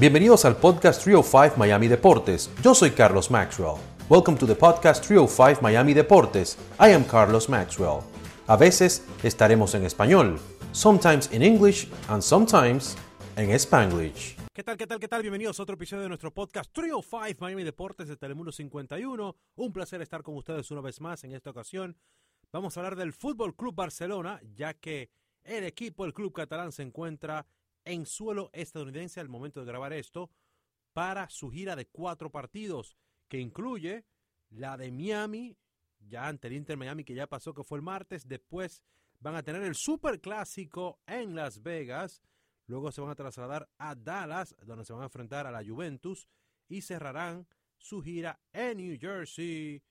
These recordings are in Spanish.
Bienvenidos al podcast 305 Miami Deportes. Yo soy Carlos Maxwell. Welcome to the podcast 305 Miami Deportes. I am Carlos Maxwell. A veces estaremos en español, sometimes in English and sometimes en Spanglish. ¿Qué tal, qué tal, qué tal? Bienvenidos a otro episodio de nuestro podcast 305 Miami Deportes de Telemundo 51. Un placer estar con ustedes una vez más en esta ocasión. Vamos a hablar del Fútbol Club Barcelona, ya que el equipo, el club catalán, se encuentra en suelo estadounidense al momento de grabar esto para su gira de cuatro partidos, que incluye la de Miami, ya ante el Inter Miami que ya pasó, que fue el martes. Después van a tener el Super Clásico en Las Vegas. Luego se van a trasladar a Dallas, donde se van a enfrentar a la Juventus y cerrarán su gira en New Jersey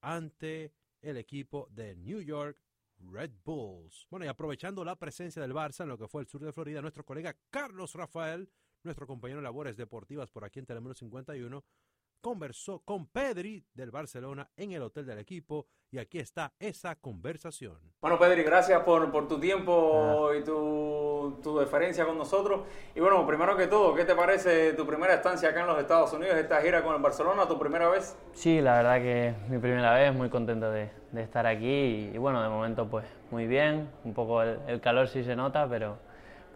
ante el equipo de New York Red Bulls. Bueno, y aprovechando la presencia del Barça en lo que fue el sur de Florida, nuestro colega Carlos Rafael, nuestro compañero de labores deportivas por aquí en Telemundo 51, conversó con Pedri del Barcelona en el hotel del equipo y aquí está esa conversación. Bueno, Pedri, gracias por, por tu tiempo y tu, tu, deferencia con nosotros. Y bueno, primero que todo, ¿qué te parece tu primera estancia acá en los Estados Unidos, esta gira con el Barcelona, tu primera vez? Sí, la verdad que mi primera vez, muy contento de, de estar aquí y, bueno, de momento pues muy bien, un poco el, el calor sí se nota, pero,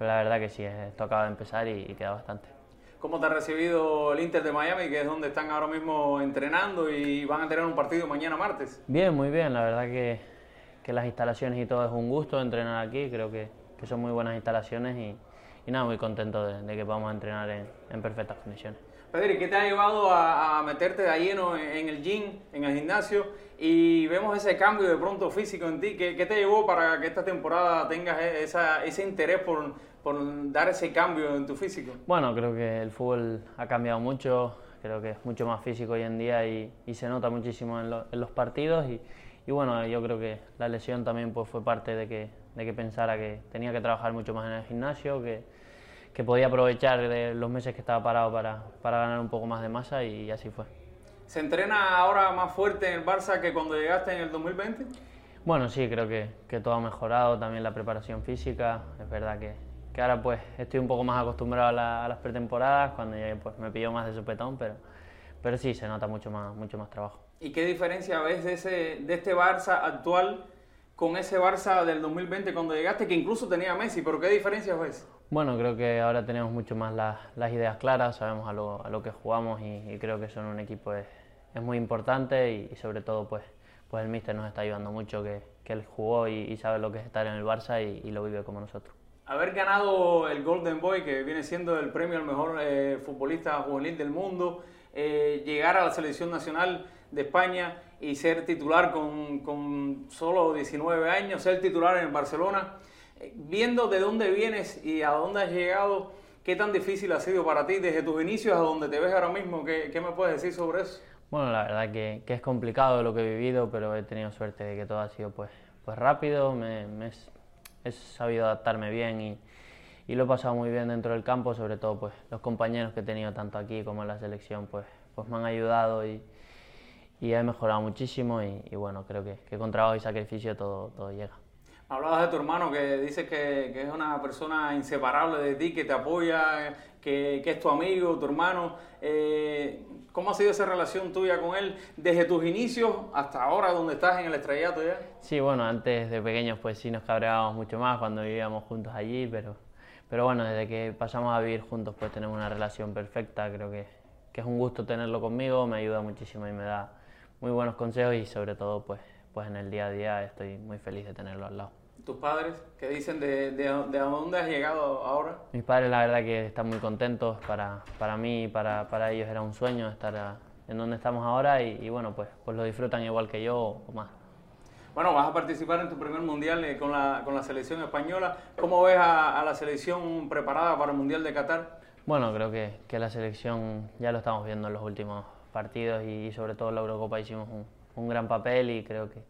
pero la verdad que sí, esto acaba de empezar y, y queda bastante. ¿Cómo te ha recibido el Inter de Miami, que es donde están ahora mismo entrenando y van a tener un partido mañana martes? Bien, muy bien. La verdad que, que las instalaciones y todo es un gusto entrenar aquí. Creo que, que son muy buenas instalaciones y, y nada, muy contento de, de, que a entrenar en, en perfectas condiciones. Pedri, ¿qué te ha llevado a, a meterte de lleno en, en, el gym, en el gimnasio? Y vemos ese cambio de pronto físico en ti. ¿Qué, qué te llevó para que esta temporada tengas esa, ese interés por, por dar ese cambio en tu físico? Bueno, creo que el fútbol ha cambiado mucho. Creo que es mucho más físico hoy en día y, y se nota muchísimo en, lo, en los partidos. Y, y, bueno, yo creo que la lesión también pues, fue parte de que, de que pensara que tenía que trabajar mucho más en el gimnasio, que, que podía aprovechar de los meses que estaba parado para, para ganar un poco más de masa y así fue. ¿Se entrena ahora más fuerte en el Barça que cuando llegaste en el 2020? Bueno, sí, creo que, que todo ha mejorado, también la preparación física. Es verdad que, que ahora pues estoy un poco más acostumbrado a, la, a, las pretemporadas, cuando llegué pues me pilló más de sopetón, pero, pero sí, se nota mucho más, mucho más trabajo. ¿Y qué diferencia ves de, ese, de este Barça actual con ese Barça del 2020 cuando llegaste, que incluso tenía Messi, pero qué diferencias ves? Bueno, creo que ahora tenemos mucho más las, las ideas claras, sabemos a lo, a lo que jugamos y, y, creo que son un equipo es, es muy importante y, y, sobre todo pues, pues el míster nos está ayudando mucho, que, que él jugó y, y, sabe lo que es estar en el Barça y, lo vive como nosotros. Haber ganado el Golden Boy, que viene siendo el premio al mejor eh, futbolista juvenil del mundo, eh, llegar a la selección nacional de España y ser titular con, con solo 19 años, ser titular en Barcelona, eh, viendo de dónde vienes y a dónde has llegado, ¿qué tan difícil ha sido para ti desde tus inicios a donde te ves ahora mismo? ¿Qué, qué me puedes decir sobre eso? Bueno, la verdad que, que, es complicado lo que he vivido, pero he tenido suerte de que todo ha sido pues, pues rápido, me, me he sabido adaptarme bien y, y, lo he pasado muy bien dentro del campo, sobre todo pues los compañeros que he tenido tanto aquí como en la selección pues, pues me han ayudado y, y he mejorado muchísimo y, y bueno, creo que, que, con trabajo y sacrificio todo, todo llega. Hablabas de tu hermano que dices que, que, es una persona inseparable de ti, que te apoya, que, que es tu amigo, tu hermano. Eh, ¿Cómo ha sido esa relación tuya con él desde tus inicios hasta ahora, donde estás en el estrellato ya? Sí, bueno, antes de pequeños pues sí nos cabreábamos mucho más cuando vivíamos juntos allí, pero, pero bueno, desde que pasamos a vivir juntos pues tenemos una relación perfecta, creo que, que es un gusto tenerlo conmigo, me ayuda muchísimo y me da muy buenos consejos y sobre todo pues, pues en el día a día estoy muy feliz de tenerlo al lado. ¿Tus padres qué dicen de, de, de, a dónde has llegado ahora? Mis padres la verdad que están muy contentos, para, para mí y para, para ellos era un sueño estar a, en donde estamos ahora y, y, bueno, pues, pues lo disfrutan igual que yo o más. Bueno, vas a participar en tu primer mundial eh, con la, con la selección española. ¿Cómo ves a, a, la selección preparada para el Mundial de Qatar? Bueno, creo que, que la selección ya lo estamos viendo en los últimos partidos y, y sobre todo en la Eurocopa hicimos un, un gran papel y creo que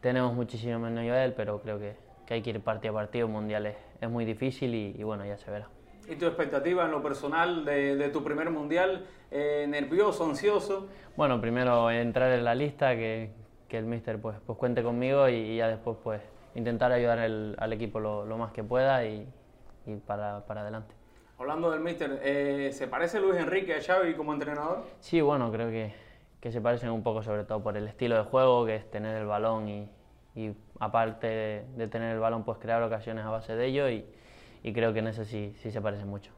tenemos muchísimo menos nivel, pero creo que, que hay que ir partido a partido, mundial es, es muy difícil y, y, bueno, ya se verá. ¿Y tu expectativa en lo personal de, de tu primer mundial? Eh, ¿Nervioso, ansioso? Bueno, primero entrar en la lista, que, que el míster pues, pues cuente conmigo y, y, ya después pues intentar ayudar el, al equipo lo, lo, más que pueda y, y para, para adelante. Hablando del míster, eh, ¿se parece Luis Enrique a Xavi como entrenador? Sí, bueno, creo que, que, se parecen un poco sobre todo por el estilo de juego, que es tener el balón y, y aparte de, tener el balón, pues crear ocasiones a base de ello y, y creo que en eso sí, sí se parecen mucho.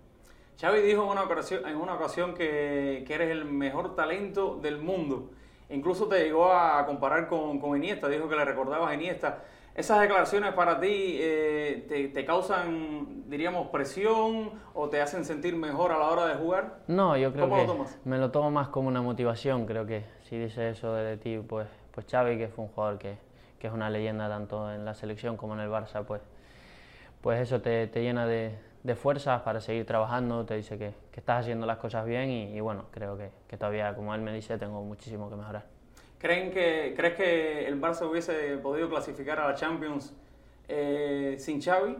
Xavi dijo en una ocasión, en una ocasión que, que eres el mejor talento del mundo. Incluso te llegó a comparar con, con Iniesta, dijo que le recordabas a Iniesta. ¿Esas declaraciones para ti eh, te, te, causan, diríamos, presión o te hacen sentir mejor a la hora de jugar? No, yo creo que me lo tomo más como una motivación. Creo que si dice eso de ti, pues, pues Xavi, que fue un jugador que, que es una leyenda tanto en la selección como en el Barça, pues, pues eso te, te llena de, de fuerzas para seguir trabajando, te dice que, que estás haciendo las cosas bien y, y bueno, creo que, que, todavía, como él me dice, tengo muchísimo que mejorar. ¿Creen que, ¿Crees que el Barça hubiese podido clasificar a la Champions eh, sin Xavi?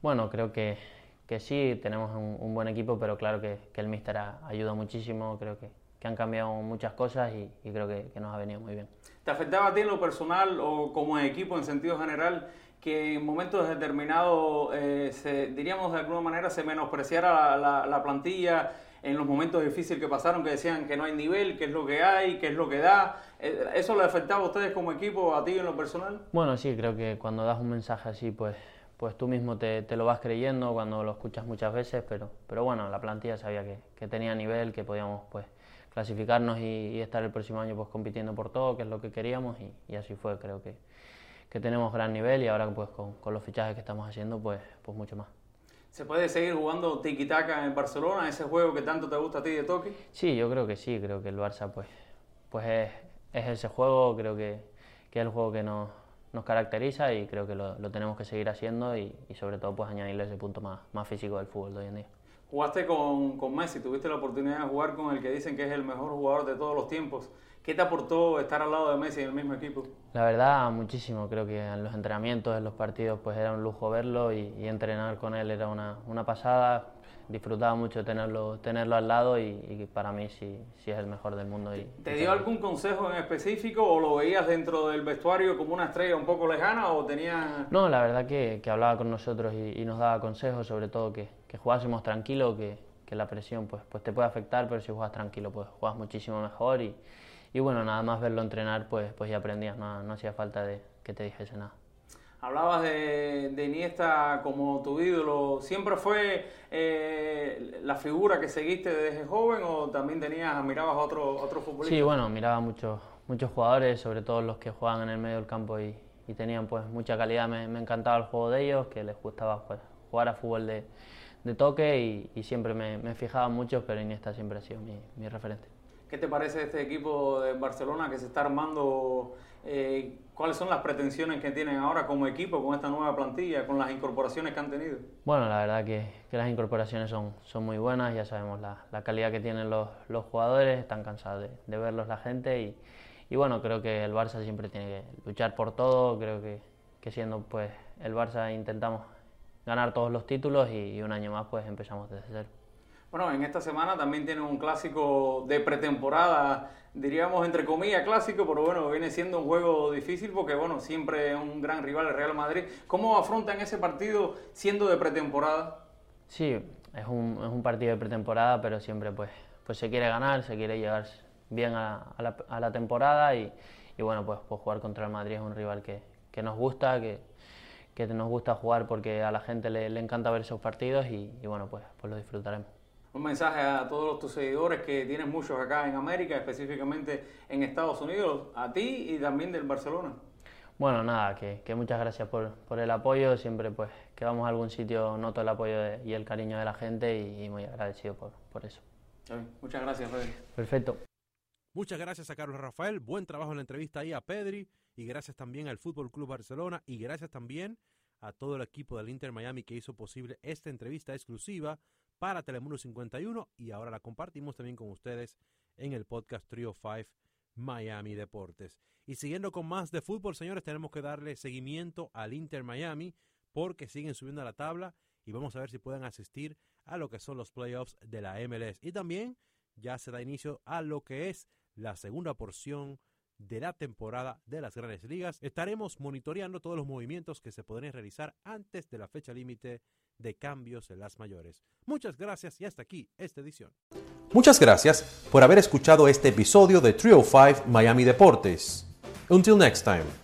Bueno, creo que, que sí, tenemos un, un, buen equipo, pero claro que, que el míster ayuda muchísimo, creo que, que han cambiado muchas cosas y, y creo que, que nos ha venido muy bien. ¿Te afectaba a ti en lo personal o como equipo en sentido general que en momentos determinados, eh, se, diríamos de alguna manera, se menospreciara la, la, la, plantilla en los momentos difíciles que pasaron, que decían que no hay nivel, que es lo que hay, que es lo que da. Eh, ¿Eso le afectaba a ustedes como equipo, a ti en lo personal? Bueno, sí, creo que cuando das un mensaje así, pues, pues tú mismo te, te lo vas creyendo cuando lo escuchas muchas veces, pero, pero bueno, la plantilla sabía que, que tenía nivel, que podíamos pues clasificarnos y, y, estar el próximo año pues compitiendo por todo, que es lo que queríamos y, y así fue, creo que que tenemos gran nivel y ahora pues con, con, los fichajes que estamos haciendo pues, pues mucho más. ¿Se puede seguir jugando tiki-taka en Barcelona, ese juego que tanto te gusta a ti de toque? Sí, yo creo que sí, creo que el Barça pues, pues es, es ese juego, creo que, que, es el juego que nos, nos caracteriza y creo que lo, lo tenemos que seguir haciendo y, y, sobre todo pues añadirle ese punto más, más físico del fútbol de hoy en día. Jugaste con, con Messi, tuviste la oportunidad de jugar con el que dicen que es el mejor jugador de todos los tiempos. ¿Qué te aportó estar al lado de Messi en el mismo equipo? La verdad, muchísimo. Creo que en los entrenamientos, en los partidos, pues era un lujo verlo y, y entrenar con él era una, una, pasada. Disfrutaba mucho tenerlo, tenerlo al lado y, y, para mí sí, sí es el mejor del mundo. Y, ¿Te dio algún consejo en específico o lo veías dentro del vestuario como una estrella un poco lejana o tenía...? No, la verdad que, que hablaba con nosotros y, y, nos daba consejos, sobre todo que, que jugásemos tranquilo, que, que la presión pues, pues te puede afectar, pero si juegas tranquilo pues juegas muchísimo mejor y y bueno, nada más verlo entrenar, pues, pues ya aprendías, no, no hacía falta de que te dijese nada. Hablabas de, de, Iniesta como tu ídolo. ¿Siempre fue eh, la figura que seguiste desde joven o también tenías, admirabas a otros otro futbolistas? Sí, bueno, miraba muchos muchos jugadores, sobre todo los que juegan en el medio del campo y, y tenían pues mucha calidad. Me, me, encantaba el juego de ellos, que les gustaba pues, jugar a fútbol de, de toque y, y siempre me, me, fijaba mucho, pero Iniesta siempre ha sido mi, mi referente. ¿Qué te parece este equipo de Barcelona que se está armando? Eh, ¿Cuáles son las pretensiones que tienen ahora como equipo con esta nueva plantilla, con las incorporaciones que han tenido? Bueno, la verdad que, que las incorporaciones son, son muy buenas, ya sabemos la, la calidad que tienen los, los jugadores, están cansados de, de, verlos la gente y, y bueno, creo que el Barça siempre tiene que luchar por todo, creo que, que siendo pues el Barça intentamos ganar todos los títulos y, y un año más pues empezamos desde cero. Bueno, en esta semana también tiene un clásico de pretemporada, diríamos entre comillas clásico, pero bueno, viene siendo un juego difícil porque bueno, siempre es un gran rival el Real Madrid. ¿Cómo afrontan ese partido siendo de pretemporada? Sí, es un, partido de pretemporada, pero siempre pues, pues se quiere ganar, se quiere llegar bien a, la, temporada y, y, bueno, pues, pues jugar contra el Madrid es un rival que, que nos gusta, que, que nos gusta jugar porque a la gente le, le encanta ver esos partidos y, y bueno, pues, pues lo disfrutaremos un mensaje a todos tus seguidores que tienes muchos acá en América, específicamente en Estados Unidos, a ti y también del Barcelona. Bueno, nada, que, que muchas gracias por, por, el apoyo. Siempre pues que vamos a algún sitio noto el apoyo de, y el cariño de la gente y, y muy agradecido por, por eso. Muchas gracias, Pedri. Perfecto. Muchas gracias a Carlos Rafael. Buen trabajo en la entrevista ahí a Pedri. Y gracias también al Fútbol Club Barcelona. Y gracias también a todo el equipo del Inter Miami que hizo posible esta entrevista exclusiva para Telemundo 51 y ahora la compartimos también con ustedes en el podcast Trio 5 Miami Deportes. Y siguiendo con más de fútbol, señores, tenemos que darle seguimiento al Inter Miami porque siguen subiendo a la tabla y vamos a ver si pueden asistir a lo que son los playoffs de la MLS. Y también ya se da inicio a lo que es la segunda porción de la temporada de las grandes ligas. Estaremos monitoreando todos los movimientos que se podrían realizar antes de la fecha límite de cambios en las mayores. Muchas gracias y hasta aquí esta edición. Muchas gracias por haber escuchado este episodio de Trio 5 Miami Deportes. Until next time.